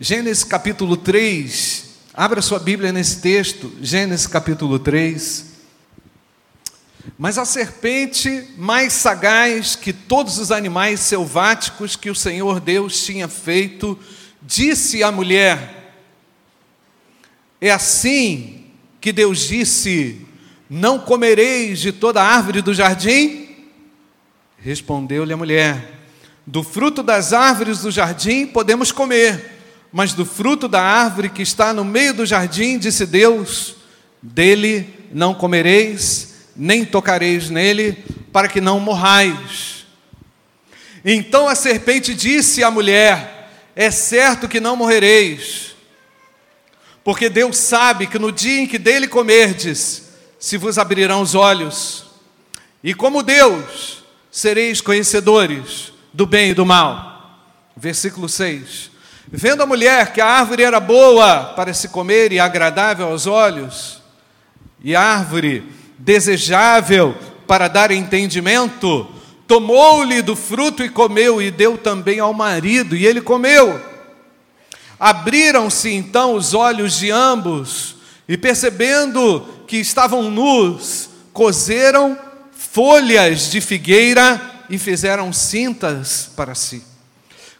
Gênesis capítulo 3, abra sua Bíblia nesse texto, Gênesis capítulo 3. Mas a serpente, mais sagaz que todos os animais selváticos que o Senhor Deus tinha feito, disse à mulher: É assim que Deus disse: Não comereis de toda árvore do jardim? Respondeu-lhe a mulher: Do fruto das árvores do jardim podemos comer, mas do fruto da árvore que está no meio do jardim, disse Deus: Dele não comereis, nem tocareis nele, para que não morrais. Então a serpente disse à mulher: É certo que não morrereis, porque Deus sabe que no dia em que dele comerdes, se vos abrirão os olhos, e como Deus, sereis conhecedores do bem e do mal. Versículo 6. Vendo a mulher que a árvore era boa para se comer e agradável aos olhos, e árvore desejável para dar entendimento, tomou-lhe do fruto e comeu, e deu também ao marido, e ele comeu. Abriram-se então os olhos de ambos, e percebendo que estavam nus, cozeram folhas de figueira e fizeram cintas para si.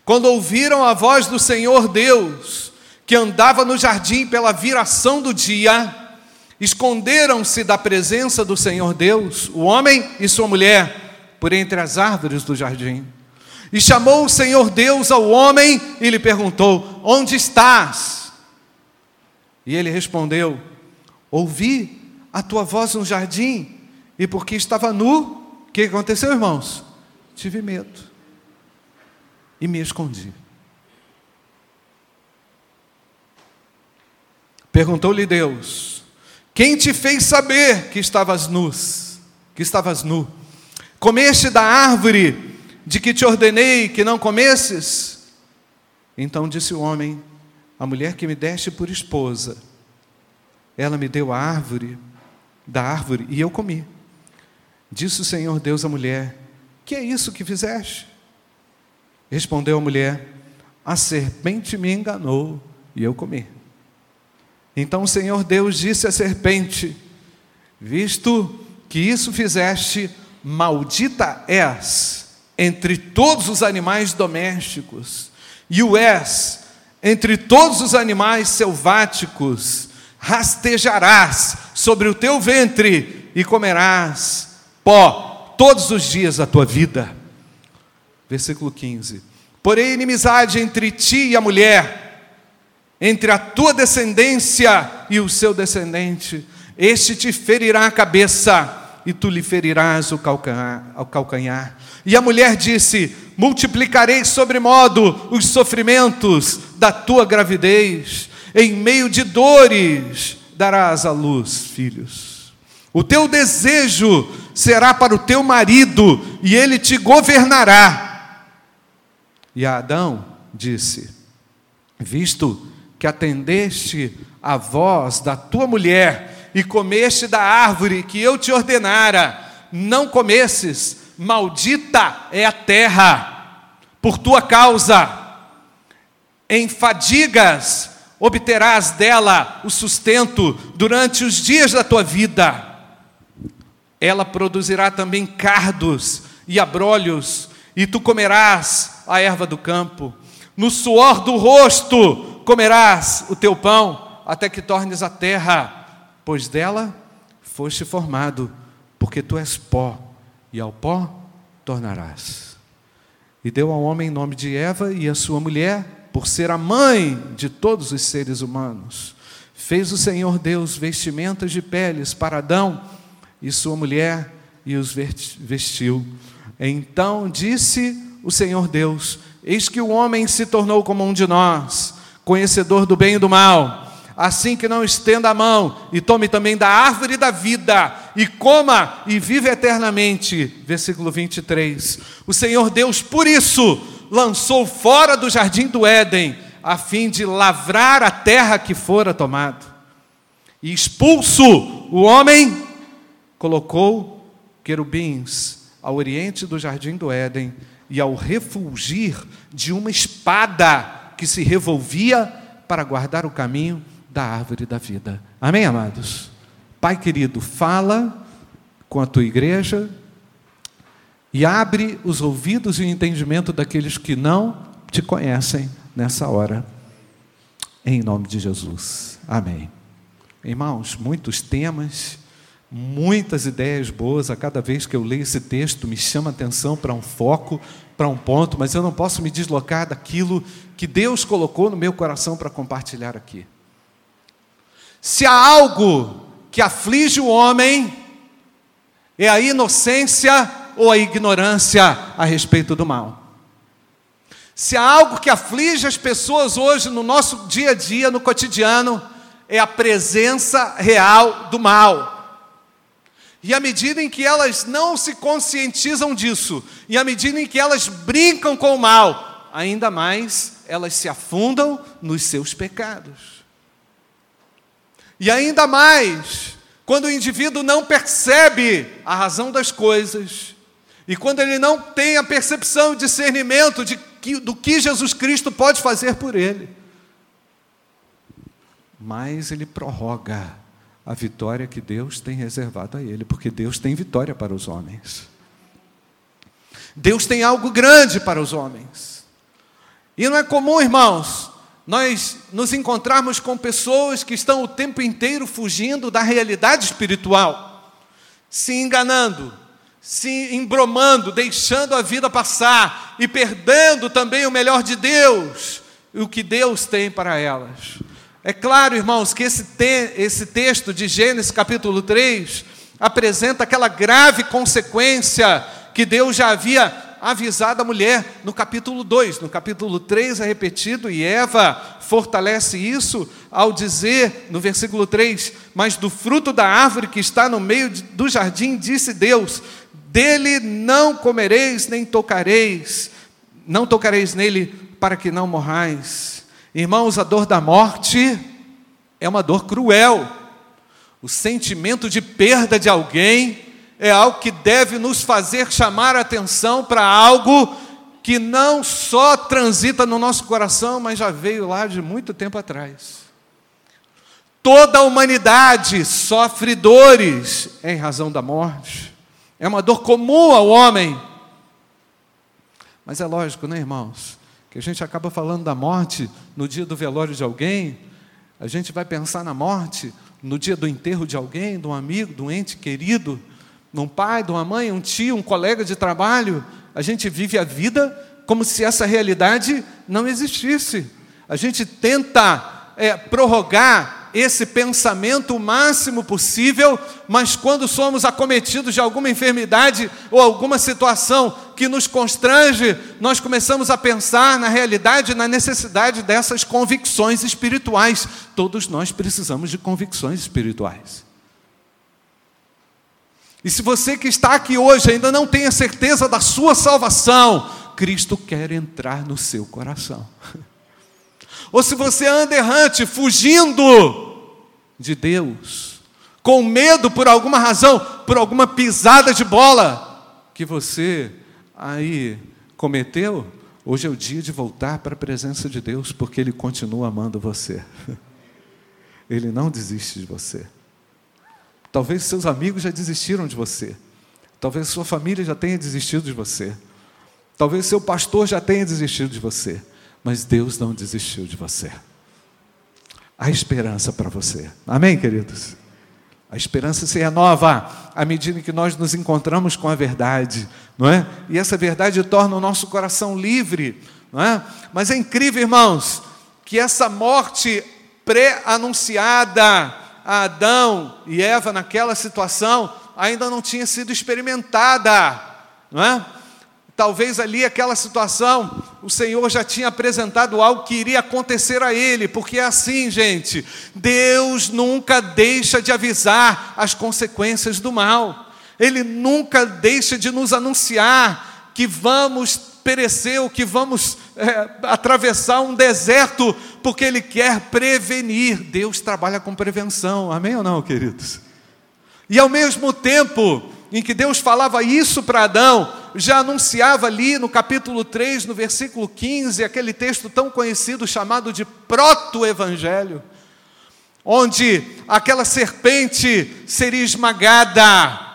Quando ouviram a voz do Senhor Deus, que andava no jardim pela viração do dia, esconderam-se da presença do Senhor Deus, o homem e sua mulher, por entre as árvores do jardim. E chamou o Senhor Deus ao homem e lhe perguntou: Onde estás? E ele respondeu: Ouvi a tua voz no jardim e porque estava nu, o que aconteceu, irmãos? Tive medo. E me escondi. Perguntou-lhe Deus: Quem te fez saber que estavas nus? Que estavas nu? Comeste da árvore de que te ordenei que não comesses? Então disse o homem: A mulher que me deste por esposa, ela me deu a árvore da árvore e eu comi. Disse o Senhor Deus à mulher: Que é isso que fizeste? Respondeu a mulher: A serpente me enganou e eu comi. Então o Senhor Deus disse à serpente: Visto que isso fizeste, maldita és entre todos os animais domésticos, e o és entre todos os animais selváticos, rastejarás sobre o teu ventre e comerás pó todos os dias da tua vida. Versículo 15: Porém, inimizade entre ti e a mulher, entre a tua descendência e o seu descendente, este te ferirá a cabeça e tu lhe ferirás o calcanhar. O calcanhar. E a mulher disse: Multiplicarei sobremodo os sofrimentos da tua gravidez, em meio de dores darás à luz filhos. O teu desejo será para o teu marido e ele te governará. E Adão disse: Visto que atendeste a voz da tua mulher e comeste da árvore que eu te ordenara, não comesses, maldita é a terra, por tua causa. Em fadigas obterás dela o sustento durante os dias da tua vida ela produzirá também cardos e abrolhos, e tu comerás a erva do campo. No suor do rosto comerás o teu pão, até que tornes a terra, pois dela foste formado, porque tu és pó, e ao pó tornarás. E deu ao homem nome de Eva e a sua mulher, por ser a mãe de todos os seres humanos. Fez o Senhor Deus vestimentas de peles para Adão e sua mulher e os vestiu. Então disse o Senhor Deus: Eis que o homem se tornou como um de nós, conhecedor do bem e do mal. Assim que não estenda a mão e tome também da árvore da vida e coma e vive eternamente. Versículo 23. O Senhor Deus, por isso, lançou fora do jardim do Éden, a fim de lavrar a terra que fora tomado. E expulso o homem colocou querubins ao oriente do jardim do Éden, e ao refulgir de uma espada que se revolvia para guardar o caminho da árvore da vida. Amém, amados? Pai querido, fala com a tua igreja e abre os ouvidos e o entendimento daqueles que não te conhecem nessa hora. Em nome de Jesus. Amém. Irmãos, muitos temas, muitas ideias boas. A cada vez que eu leio esse texto, me chama atenção para um foco, para um ponto, mas eu não posso me deslocar daquilo que Deus colocou no meu coração para compartilhar aqui. Se há algo que aflige o homem, é a inocência ou a ignorância a respeito do mal. Se há algo que aflige as pessoas hoje no nosso dia a dia, no cotidiano, é a presença real do mal. E à medida em que elas não se conscientizam disso, e à medida em que elas brincam com o mal, ainda mais elas se afundam nos seus pecados. E ainda mais, quando o indivíduo não percebe a razão das coisas, e quando ele não tem a percepção e discernimento de que, do que Jesus Cristo pode fazer por ele, mas ele prorroga a vitória que Deus tem reservado a ele, porque Deus tem vitória para os homens. Deus tem algo grande para os homens. E não é comum, irmãos, nós nos encontrarmos com pessoas que estão o tempo inteiro fugindo da realidade espiritual, se enganando, se embromando, deixando a vida passar e perdendo também o melhor de Deus, o que Deus tem para elas. É claro, irmãos, que esse, te, esse texto de Gênesis capítulo 3 apresenta aquela grave consequência que Deus já havia avisado a mulher no capítulo 2. No capítulo 3 é repetido e Eva fortalece isso ao dizer no versículo 3: Mas do fruto da árvore que está no meio do jardim, disse Deus: Dele não comereis nem tocareis, não tocareis nele para que não morrais. Irmãos, a dor da morte é uma dor cruel. O sentimento de perda de alguém é algo que deve nos fazer chamar atenção para algo que não só transita no nosso coração, mas já veio lá de muito tempo atrás. Toda a humanidade sofre dores em razão da morte. É uma dor comum ao homem. Mas é lógico, né, irmãos? Que a gente acaba falando da morte no dia do velório de alguém, a gente vai pensar na morte no dia do enterro de alguém, de um amigo, de um ente querido, de um pai, de uma mãe, um tio, um colega de trabalho. A gente vive a vida como se essa realidade não existisse. A gente tenta é, prorrogar esse pensamento o máximo possível, mas quando somos acometidos de alguma enfermidade ou alguma situação que nos constrange, nós começamos a pensar na realidade, na necessidade dessas convicções espirituais. Todos nós precisamos de convicções espirituais. E se você que está aqui hoje ainda não tem a certeza da sua salvação, Cristo quer entrar no seu coração. Ou se você anda errante, fugindo de Deus, com medo por alguma razão, por alguma pisada de bola que você aí cometeu, hoje é o dia de voltar para a presença de Deus, porque Ele continua amando você. Ele não desiste de você. Talvez seus amigos já desistiram de você. Talvez sua família já tenha desistido de você. Talvez seu pastor já tenha desistido de você mas Deus não desistiu de você. Há esperança para você. Amém, queridos? A esperança se renova à medida que nós nos encontramos com a verdade, não é? E essa verdade torna o nosso coração livre, não é? Mas é incrível, irmãos, que essa morte pré-anunciada a Adão e Eva naquela situação ainda não tinha sido experimentada, não é? Talvez ali aquela situação, o Senhor já tinha apresentado algo que iria acontecer a ele, porque é assim, gente, Deus nunca deixa de avisar as consequências do mal, Ele nunca deixa de nos anunciar que vamos perecer, ou que vamos é, atravessar um deserto, porque Ele quer prevenir. Deus trabalha com prevenção, amém ou não, queridos? E ao mesmo tempo em que Deus falava isso para Adão, já anunciava ali no capítulo 3, no versículo 15, aquele texto tão conhecido chamado de proto-evangelho, onde aquela serpente seria esmagada.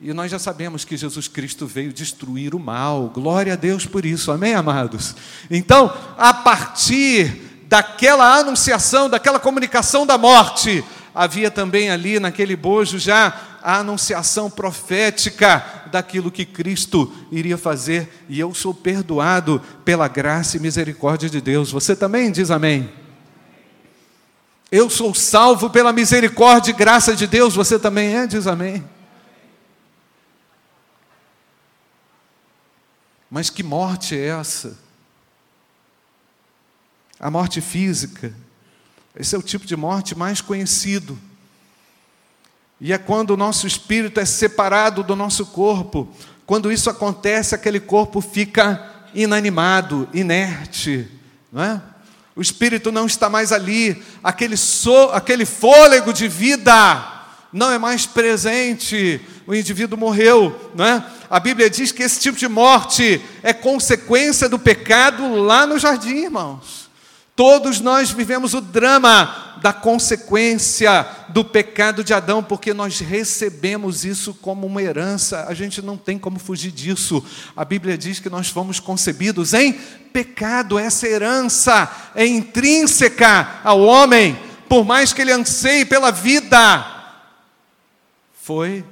E nós já sabemos que Jesus Cristo veio destruir o mal. Glória a Deus por isso. Amém, amados? Então, a partir daquela anunciação, daquela comunicação da morte, havia também ali naquele bojo já a anunciação profética daquilo que Cristo iria fazer, e eu sou perdoado pela graça e misericórdia de Deus. Você também diz amém? Eu sou salvo pela misericórdia e graça de Deus, você também é? Diz amém. Mas que morte é essa? A morte física. Esse é o tipo de morte mais conhecido. E é quando o nosso espírito é separado do nosso corpo. Quando isso acontece, aquele corpo fica inanimado, inerte, não é? O espírito não está mais ali, aquele, so, aquele fôlego de vida não é mais presente, o indivíduo morreu, não é? A Bíblia diz que esse tipo de morte é consequência do pecado lá no jardim, irmãos. Todos nós vivemos o drama da consequência do pecado de Adão, porque nós recebemos isso como uma herança, a gente não tem como fugir disso. A Bíblia diz que nós fomos concebidos em pecado, essa herança é intrínseca ao homem, por mais que ele anseie pela vida, foi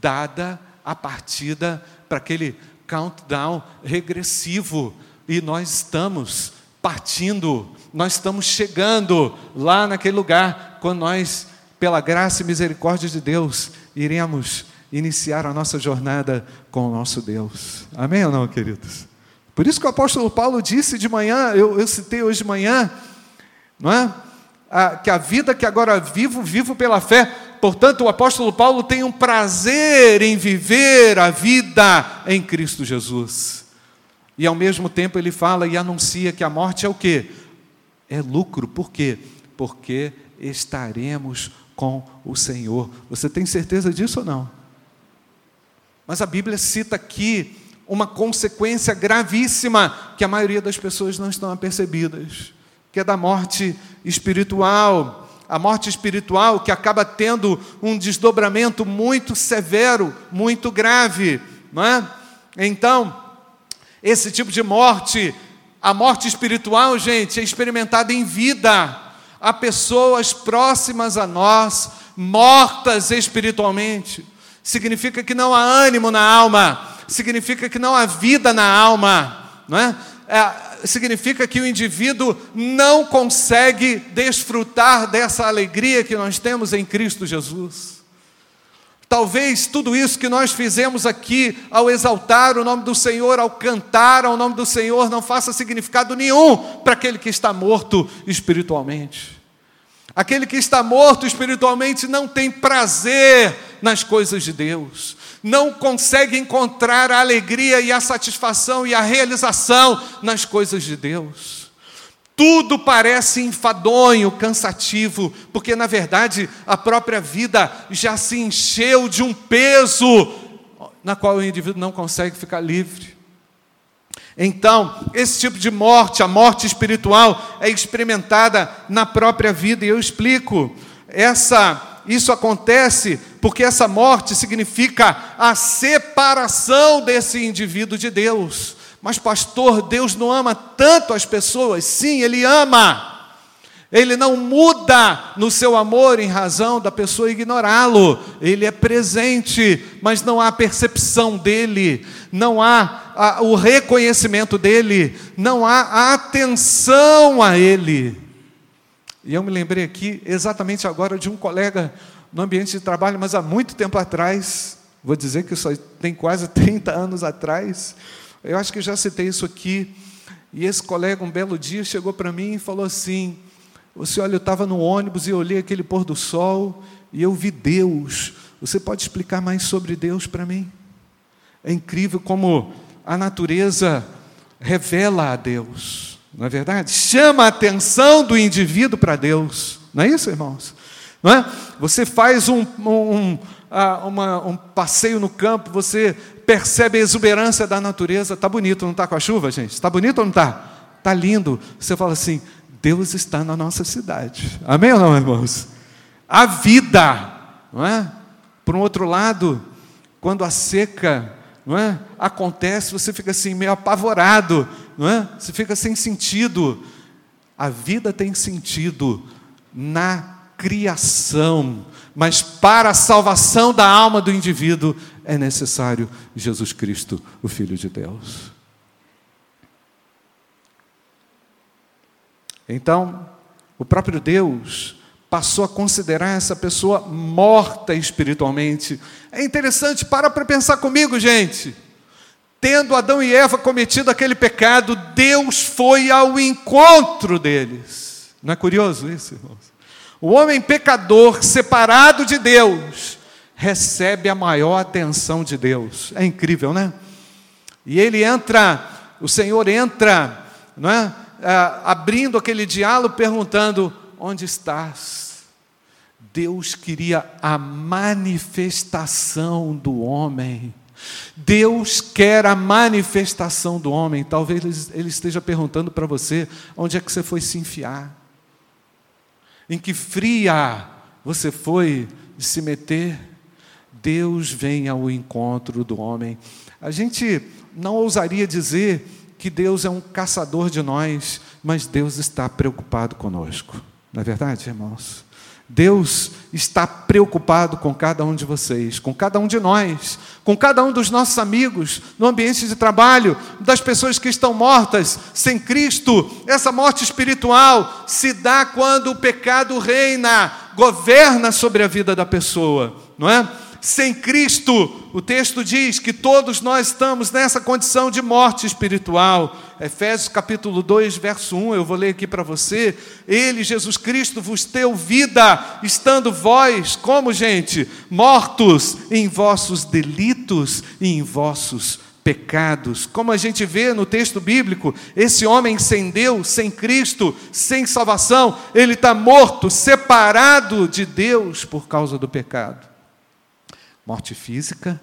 dada a partida para aquele countdown regressivo, e nós estamos partindo, nós estamos chegando lá naquele lugar, quando nós, pela graça e misericórdia de Deus, iremos iniciar a nossa jornada com o nosso Deus. Amém ou não, queridos? Por isso que o apóstolo Paulo disse de manhã, eu, eu citei hoje de manhã, não é? A, que a vida que agora vivo, vivo pela fé. Portanto, o apóstolo Paulo tem um prazer em viver a vida em Cristo Jesus. E ao mesmo tempo ele fala e anuncia que a morte é o quê? É lucro. Por quê? Porque estaremos com o Senhor. Você tem certeza disso ou não? Mas a Bíblia cita aqui uma consequência gravíssima que a maioria das pessoas não estão apercebidas, que é da morte espiritual. A morte espiritual que acaba tendo um desdobramento muito severo, muito grave, não é? Então, esse tipo de morte, a morte espiritual, gente, é experimentada em vida. Há pessoas próximas a nós, mortas espiritualmente. Significa que não há ânimo na alma, significa que não há vida na alma, não é? é significa que o indivíduo não consegue desfrutar dessa alegria que nós temos em Cristo Jesus. Talvez tudo isso que nós fizemos aqui, ao exaltar o nome do Senhor, ao cantar ao nome do Senhor, não faça significado nenhum para aquele que está morto espiritualmente. Aquele que está morto espiritualmente não tem prazer nas coisas de Deus, não consegue encontrar a alegria e a satisfação e a realização nas coisas de Deus. Tudo parece enfadonho, cansativo, porque na verdade a própria vida já se encheu de um peso na qual o indivíduo não consegue ficar livre. Então, esse tipo de morte, a morte espiritual, é experimentada na própria vida, e eu explico. Essa, isso acontece porque essa morte significa a separação desse indivíduo de Deus. Mas, pastor, Deus não ama tanto as pessoas. Sim, Ele ama. Ele não muda no seu amor em razão da pessoa ignorá-lo. Ele é presente, mas não há percepção dele, não há a, o reconhecimento dele, não há a atenção a ele. E eu me lembrei aqui, exatamente agora, de um colega no ambiente de trabalho, mas há muito tempo atrás, vou dizer que isso tem quase 30 anos atrás. Eu acho que já citei isso aqui. E esse colega, um belo dia, chegou para mim e falou assim: Você olha, eu estava no ônibus e olhei aquele pôr do sol e eu vi Deus. Você pode explicar mais sobre Deus para mim? É incrível como a natureza revela a Deus, não é verdade? Chama a atenção do indivíduo para Deus, não é isso, irmãos? Não é? Você faz um, um, ah, uma, um passeio no campo, você percebe a exuberância da natureza. Está bonito, não está com a chuva, gente? Está bonito ou não está? Está lindo. Você fala assim: Deus está na nossa cidade. Amém ou não, irmãos? A vida, não é? Por um outro lado, quando a seca não é? acontece, você fica assim meio apavorado, não é? Você fica sem sentido. A vida tem sentido na criação, mas para a salvação da alma do indivíduo é necessário Jesus Cristo, o Filho de Deus. Então, o próprio Deus passou a considerar essa pessoa morta espiritualmente. É interessante, para para pensar comigo, gente. Tendo Adão e Eva cometido aquele pecado, Deus foi ao encontro deles. Não é curioso isso, irmãos? O homem pecador, separado de Deus, recebe a maior atenção de Deus. É incrível, né? E ele entra, o Senhor entra, não é? Ah, abrindo aquele diálogo, perguntando: Onde estás? Deus queria a manifestação do homem. Deus quer a manifestação do homem. Talvez ele esteja perguntando para você: onde é que você foi se enfiar? Em que fria você foi se meter? Deus vem ao encontro do homem. A gente não ousaria dizer que Deus é um caçador de nós, mas Deus está preocupado conosco. Não é verdade, irmãos? Deus está preocupado com cada um de vocês, com cada um de nós, com cada um dos nossos amigos, no ambiente de trabalho, das pessoas que estão mortas sem Cristo. Essa morte espiritual se dá quando o pecado reina, governa sobre a vida da pessoa, não é? Sem Cristo, o texto diz que todos nós estamos nessa condição de morte espiritual. Efésios capítulo 2, verso 1, eu vou ler aqui para você. Ele, Jesus Cristo, vos deu vida, estando vós, como gente, mortos em vossos delitos e em vossos pecados. Como a gente vê no texto bíblico, esse homem sem Deus, sem Cristo, sem salvação, ele está morto, separado de Deus por causa do pecado morte física,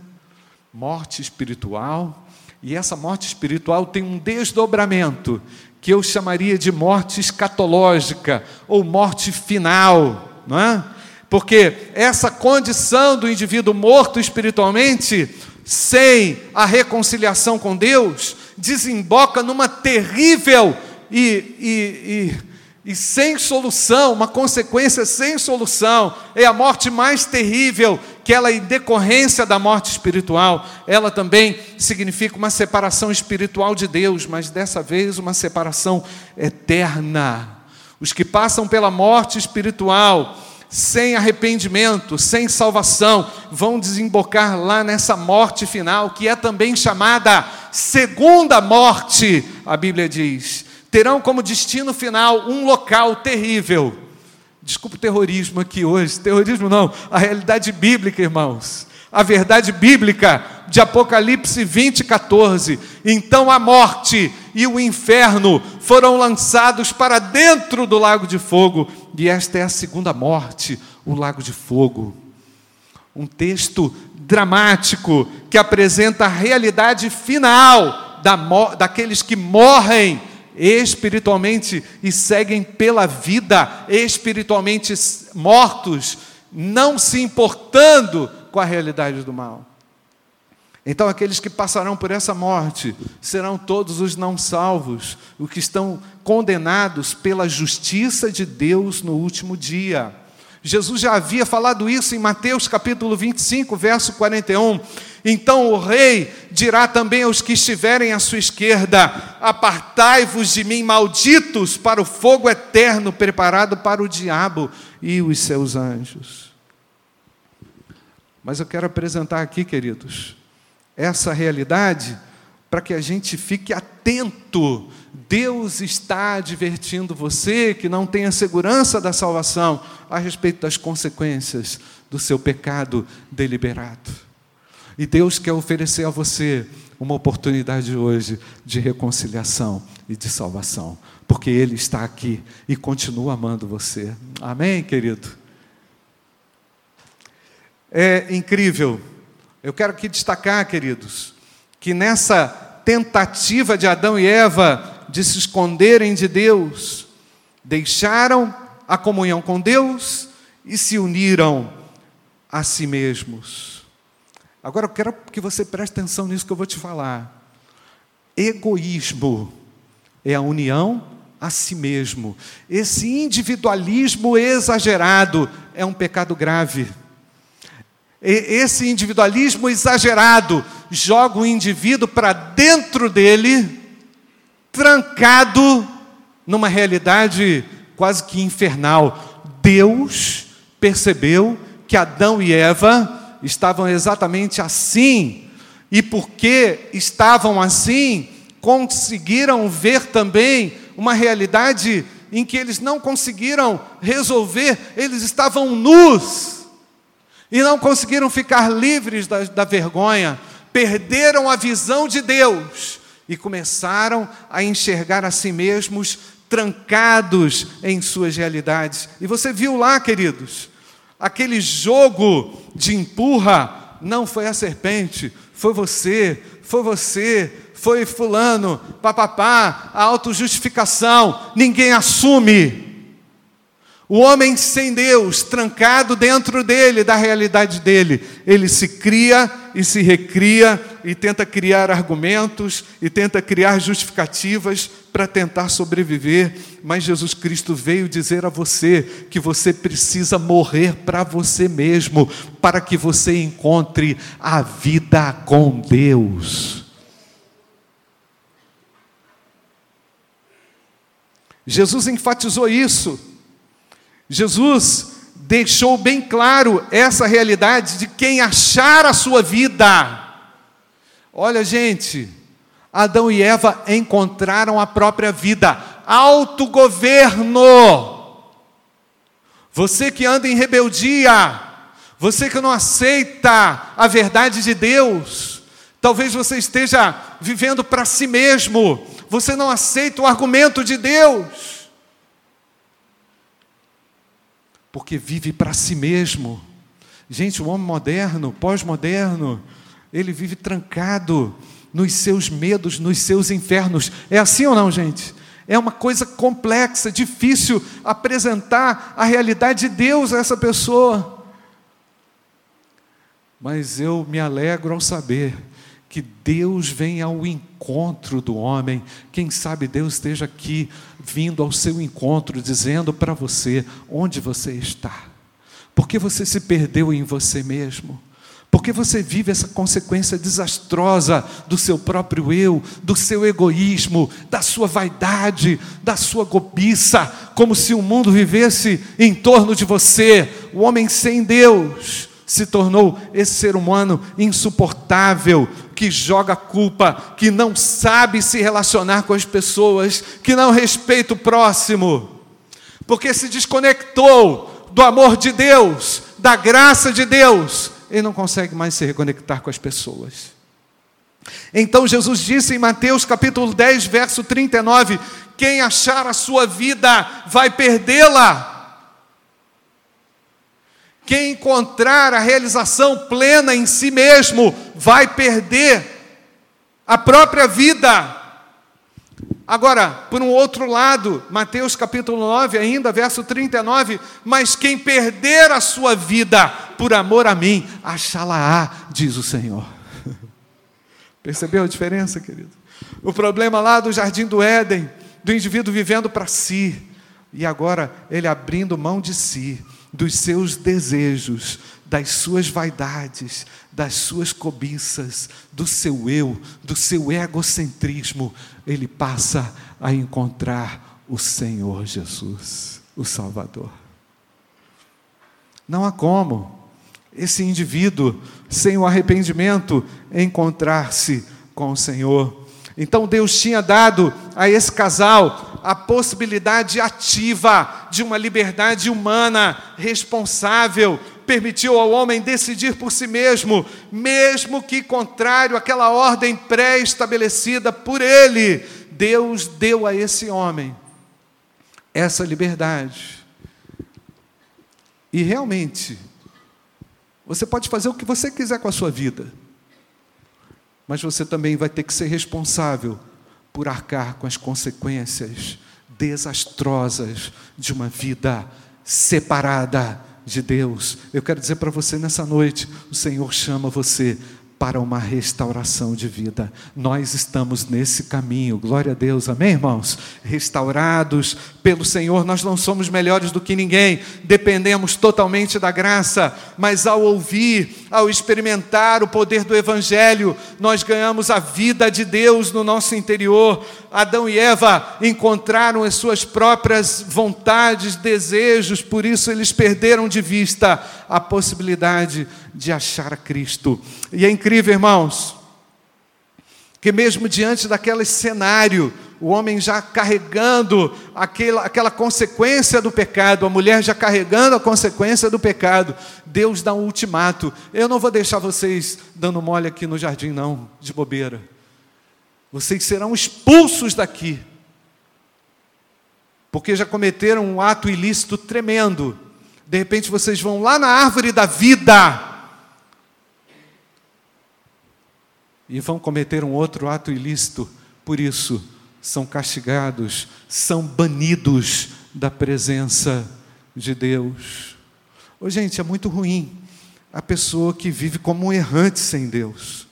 morte espiritual, e essa morte espiritual tem um desdobramento que eu chamaria de morte escatológica ou morte final, não é? Porque essa condição do indivíduo morto espiritualmente, sem a reconciliação com Deus, desemboca numa terrível e, e, e e sem solução, uma consequência sem solução, é a morte mais terrível, que ela em decorrência da morte espiritual, ela também significa uma separação espiritual de Deus, mas dessa vez uma separação eterna. Os que passam pela morte espiritual, sem arrependimento, sem salvação, vão desembocar lá nessa morte final, que é também chamada segunda morte, a Bíblia diz terão como destino final um local terrível. Desculpa o terrorismo aqui hoje, terrorismo não, a realidade bíblica, irmãos. A verdade bíblica de Apocalipse 20, 14. Então a morte e o inferno foram lançados para dentro do lago de fogo, e esta é a segunda morte, o lago de fogo. Um texto dramático que apresenta a realidade final da, daqueles que morrem espiritualmente e seguem pela vida espiritualmente mortos, não se importando com a realidade do mal. Então, aqueles que passarão por essa morte serão todos os não salvos, os que estão condenados pela justiça de Deus no último dia. Jesus já havia falado isso em Mateus capítulo 25, verso 41. Então o rei dirá também aos que estiverem à sua esquerda: Apartai-vos de mim, malditos, para o fogo eterno preparado para o diabo e os seus anjos. Mas eu quero apresentar aqui, queridos, essa realidade para que a gente fique atento. Deus está advertindo você que não tem a segurança da salvação a respeito das consequências do seu pecado deliberado. E Deus quer oferecer a você uma oportunidade hoje de reconciliação e de salvação, porque Ele está aqui e continua amando você. Amém, querido? é incrível. Eu quero aqui destacar, queridos, que nessa tentativa de Adão e Eva de se esconderem de Deus, deixaram a comunhão com Deus e se uniram a si mesmos. Agora eu quero que você preste atenção nisso que eu vou te falar. Egoísmo é a união a si mesmo. Esse individualismo exagerado é um pecado grave. Esse individualismo exagerado joga o indivíduo para dentro dele, trancado numa realidade quase que infernal. Deus percebeu que Adão e Eva estavam exatamente assim, e porque estavam assim, conseguiram ver também uma realidade em que eles não conseguiram resolver, eles estavam nus e não conseguiram ficar livres da, da vergonha, perderam a visão de Deus e começaram a enxergar a si mesmos trancados em suas realidades. E você viu lá, queridos, aquele jogo de empurra, não foi a serpente, foi você, foi você, foi fulano, papapá, a autojustificação, ninguém assume. O homem sem Deus, trancado dentro dele, da realidade dele, ele se cria e se recria e tenta criar argumentos e tenta criar justificativas para tentar sobreviver, mas Jesus Cristo veio dizer a você que você precisa morrer para você mesmo, para que você encontre a vida com Deus. Jesus enfatizou isso. Jesus deixou bem claro essa realidade de quem achar a sua vida. Olha, gente, Adão e Eva encontraram a própria vida, autogoverno. Você que anda em rebeldia, você que não aceita a verdade de Deus, talvez você esteja vivendo para si mesmo, você não aceita o argumento de Deus. Porque vive para si mesmo. Gente, o homem moderno, pós-moderno, ele vive trancado nos seus medos, nos seus infernos. É assim ou não, gente? É uma coisa complexa, difícil apresentar a realidade de Deus a essa pessoa. Mas eu me alegro ao saber que Deus vem ao encontro do homem. Quem sabe Deus esteja aqui, vindo ao seu encontro, dizendo para você onde você está. Porque você se perdeu em você mesmo. Porque você vive essa consequência desastrosa do seu próprio eu, do seu egoísmo, da sua vaidade, da sua cobiça, como se o mundo vivesse em torno de você, o homem sem Deus se tornou esse ser humano insuportável, que joga culpa, que não sabe se relacionar com as pessoas, que não respeita o próximo, porque se desconectou do amor de Deus, da graça de Deus, e não consegue mais se reconectar com as pessoas. Então Jesus disse em Mateus capítulo 10, verso 39: Quem achar a sua vida vai perdê-la quem encontrar a realização plena em si mesmo vai perder a própria vida. Agora, por um outro lado, Mateus capítulo 9, ainda, verso 39, mas quem perder a sua vida por amor a mim, achá-la-á, diz o Senhor. Percebeu a diferença, querido? O problema lá do jardim do Éden, do indivíduo vivendo para si, e agora ele abrindo mão de si dos seus desejos, das suas vaidades, das suas cobiças, do seu eu, do seu egocentrismo, ele passa a encontrar o Senhor Jesus, o Salvador. Não há como esse indivíduo, sem o arrependimento, encontrar-se com o Senhor. Então Deus tinha dado a esse casal a possibilidade ativa de uma liberdade humana responsável, permitiu ao homem decidir por si mesmo, mesmo que contrário àquela ordem pré-estabelecida por ele. Deus deu a esse homem essa liberdade. E realmente, Você pode fazer o que você quiser com a sua vida, mas você também vai ter que ser responsável por arcar com as consequências desastrosas de uma vida separada de Deus. Eu quero dizer para você nessa noite: o Senhor chama você para uma restauração de vida. Nós estamos nesse caminho, glória a Deus, amém, irmãos? Restaurados pelo Senhor, nós não somos melhores do que ninguém, dependemos totalmente da graça, mas ao ouvir, ao experimentar o poder do Evangelho, nós ganhamos a vida de Deus no nosso interior. Adão e Eva encontraram as suas próprias vontades, desejos, por isso eles perderam de vista a possibilidade de achar a Cristo. E é incrível, irmãos, que mesmo diante daquele cenário, o homem já carregando aquela, aquela consequência do pecado, a mulher já carregando a consequência do pecado, Deus dá um ultimato. Eu não vou deixar vocês dando mole aqui no jardim, não, de bobeira. Vocês serão expulsos daqui, porque já cometeram um ato ilícito tremendo. De repente vocês vão lá na árvore da vida e vão cometer um outro ato ilícito, por isso são castigados, são banidos da presença de Deus. Ô, gente, é muito ruim a pessoa que vive como um errante sem Deus.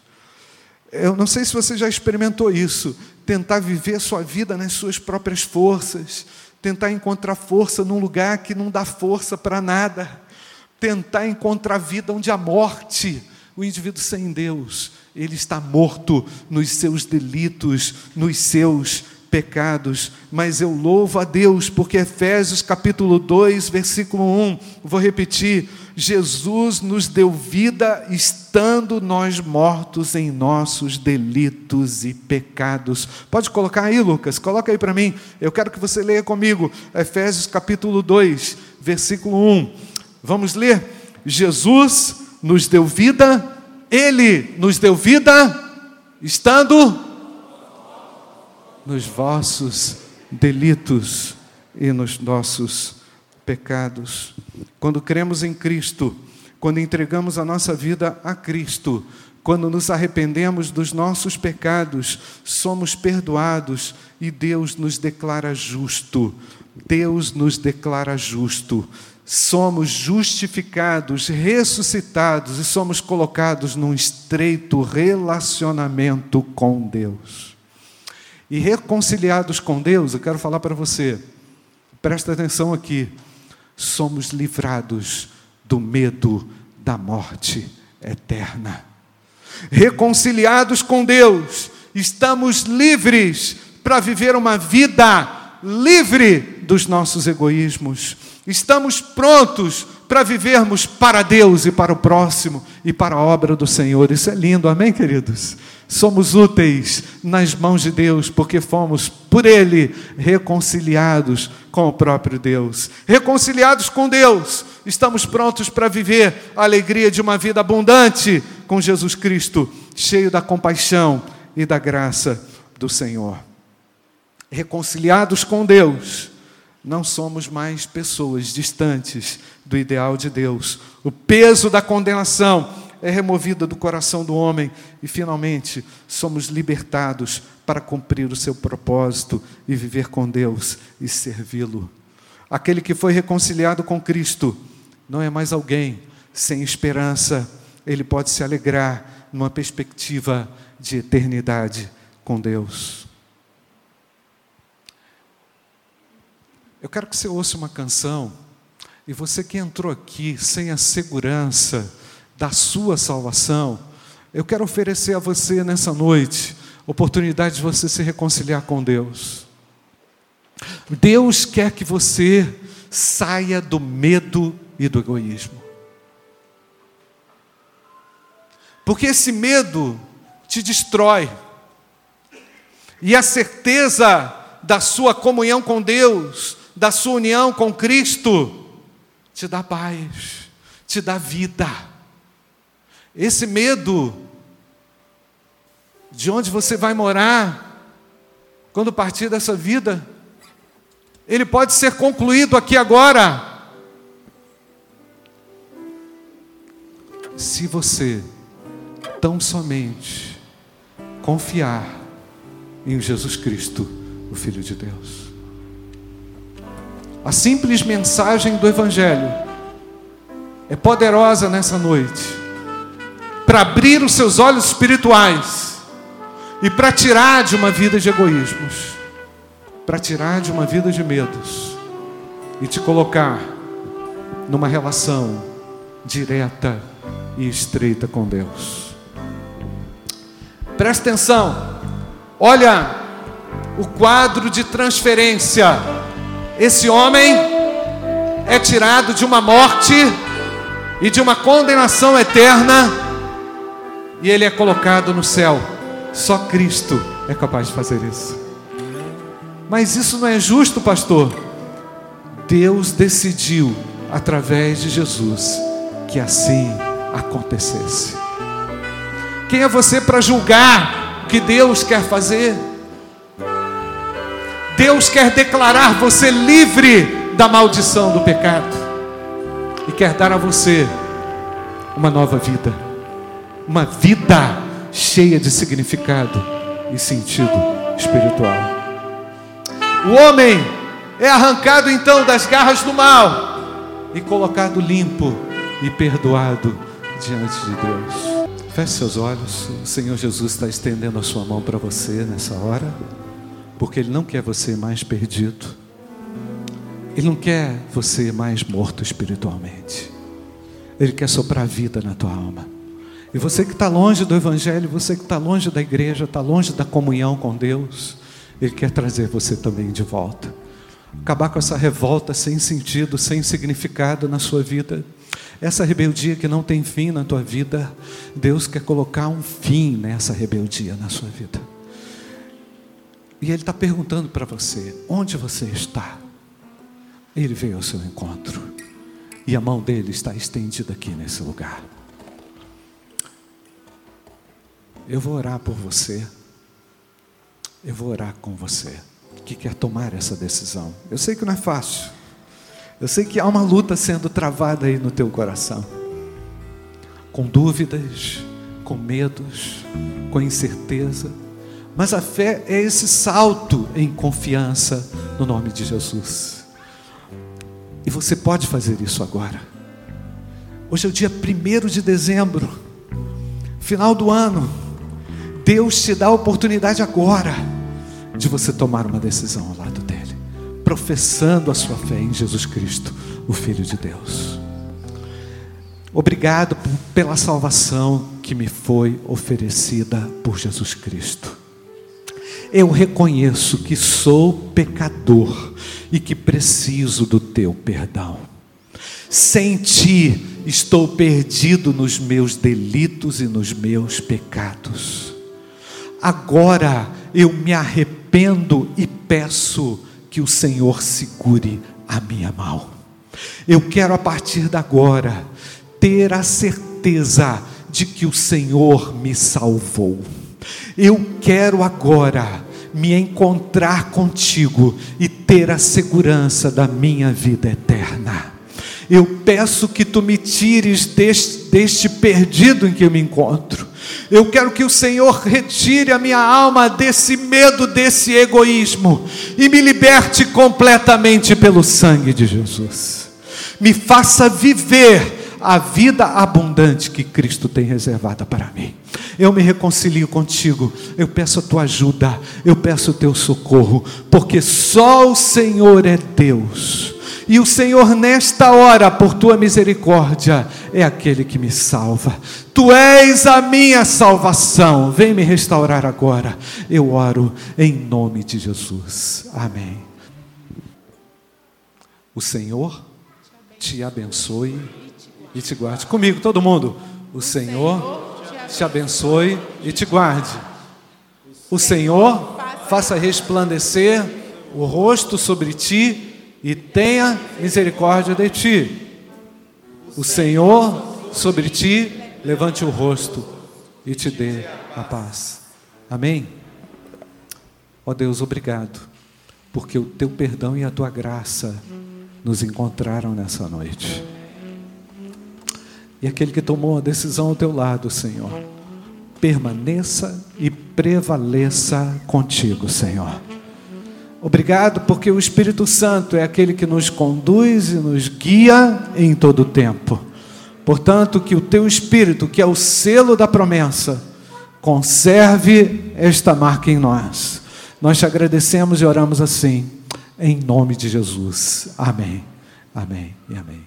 Eu não sei se você já experimentou isso, tentar viver sua vida nas suas próprias forças, tentar encontrar força num lugar que não dá força para nada, tentar encontrar vida onde há morte. O indivíduo sem Deus, ele está morto nos seus delitos, nos seus pecados, mas eu louvo a Deus, porque Efésios capítulo 2, versículo 1, vou repetir: Jesus nos deu vida estando nós mortos em nossos delitos e pecados. Pode colocar aí, Lucas, coloca aí para mim. Eu quero que você leia comigo, Efésios capítulo 2, versículo 1. Vamos ler? Jesus nos deu vida ele nos deu vida estando nos vossos delitos e nos nossos pecados. Quando cremos em Cristo, quando entregamos a nossa vida a Cristo, quando nos arrependemos dos nossos pecados, somos perdoados e Deus nos declara justo. Deus nos declara justo somos justificados, ressuscitados e somos colocados num estreito relacionamento com Deus. E reconciliados com Deus, eu quero falar para você, presta atenção aqui, somos livrados do medo da morte eterna. Reconciliados com Deus, estamos livres para viver uma vida livre dos nossos egoísmos Estamos prontos para vivermos para Deus e para o próximo e para a obra do Senhor. Isso é lindo, amém, queridos? Somos úteis nas mãos de Deus porque fomos por Ele reconciliados com o próprio Deus. Reconciliados com Deus, estamos prontos para viver a alegria de uma vida abundante com Jesus Cristo, cheio da compaixão e da graça do Senhor. Reconciliados com Deus não somos mais pessoas distantes do ideal de Deus. O peso da condenação é removido do coração do homem e finalmente somos libertados para cumprir o seu propósito e viver com Deus e servi-lo. Aquele que foi reconciliado com Cristo não é mais alguém sem esperança, ele pode se alegrar numa perspectiva de eternidade com Deus. Eu quero que você ouça uma canção e você que entrou aqui sem a segurança da sua salvação, eu quero oferecer a você nessa noite oportunidade de você se reconciliar com Deus. Deus quer que você saia do medo e do egoísmo. Porque esse medo te destrói. E a certeza da sua comunhão com Deus da sua união com Cristo, te dá paz, te dá vida. Esse medo de onde você vai morar quando partir dessa vida, ele pode ser concluído aqui agora. se você tão somente confiar em Jesus Cristo, o Filho de Deus. A simples mensagem do Evangelho é poderosa nessa noite para abrir os seus olhos espirituais e para tirar de uma vida de egoísmos, para tirar de uma vida de medos e te colocar numa relação direta e estreita com Deus. Presta atenção, olha o quadro de transferência. Esse homem é tirado de uma morte e de uma condenação eterna e ele é colocado no céu. Só Cristo é capaz de fazer isso. Mas isso não é justo, pastor. Deus decidiu através de Jesus que assim acontecesse. Quem é você para julgar o que Deus quer fazer? Deus quer declarar você livre da maldição do pecado e quer dar a você uma nova vida, uma vida cheia de significado e sentido espiritual. O homem é arrancado então das garras do mal e colocado limpo e perdoado diante de Deus. Feche seus olhos, o Senhor Jesus está estendendo a sua mão para você nessa hora, porque Ele não quer você mais perdido, Ele não quer você mais morto espiritualmente, Ele quer soprar vida na tua alma. E você que está longe do Evangelho, você que está longe da igreja, está longe da comunhão com Deus, Ele quer trazer você também de volta. Acabar com essa revolta sem sentido, sem significado na sua vida. Essa rebeldia que não tem fim na tua vida, Deus quer colocar um fim nessa rebeldia na sua vida. E Ele está perguntando para você: onde você está? Ele veio ao seu encontro, e a mão dele está estendida aqui nesse lugar. Eu vou orar por você, eu vou orar com você, que quer tomar essa decisão. Eu sei que não é fácil. Eu sei que há uma luta sendo travada aí no teu coração, com dúvidas, com medos, com incerteza, mas a fé é esse salto em confiança no nome de Jesus. E você pode fazer isso agora. Hoje é o dia 1 de dezembro, final do ano. Deus te dá a oportunidade agora de você tomar uma decisão ao lado dele professando a sua fé em Jesus Cristo, o Filho de Deus. Obrigado pela salvação que me foi oferecida por Jesus Cristo. Eu reconheço que sou pecador e que preciso do teu perdão. Sem ti estou perdido nos meus delitos e nos meus pecados. Agora eu me arrependo e peço que o Senhor segure a minha mão. Eu quero a partir de agora ter a certeza de que o Senhor me salvou. Eu quero agora me encontrar contigo e ter a segurança da minha vida eterna. Eu peço que tu me tires deste, deste perdido em que eu me encontro eu quero que o Senhor retire a minha alma desse medo, desse egoísmo e me liberte completamente pelo sangue de Jesus. Me faça viver a vida abundante que Cristo tem reservada para mim. Eu me reconcilio contigo, eu peço a tua ajuda, eu peço o teu socorro, porque só o Senhor é Deus e o Senhor, nesta hora, por tua misericórdia, é aquele que me salva. Tu és a minha salvação. Vem me restaurar agora. Eu oro em nome de Jesus. Amém. O Senhor te abençoe e te guarde. Comigo, todo mundo. O Senhor te abençoe e te guarde. O Senhor faça resplandecer o rosto sobre ti e tenha misericórdia de ti. O Senhor sobre ti levante o rosto e te dê a paz. Amém? Ó Deus, obrigado, porque o teu perdão e a tua graça nos encontraram nessa noite. E aquele que tomou a decisão ao teu lado, Senhor, permaneça e prevaleça contigo, Senhor. Obrigado porque o Espírito Santo é aquele que nos conduz e nos guia em todo o tempo. Portanto, que o teu Espírito, que é o selo da promessa, conserve esta marca em nós. Nós te agradecemos e oramos assim, em nome de Jesus. Amém. Amém e amém.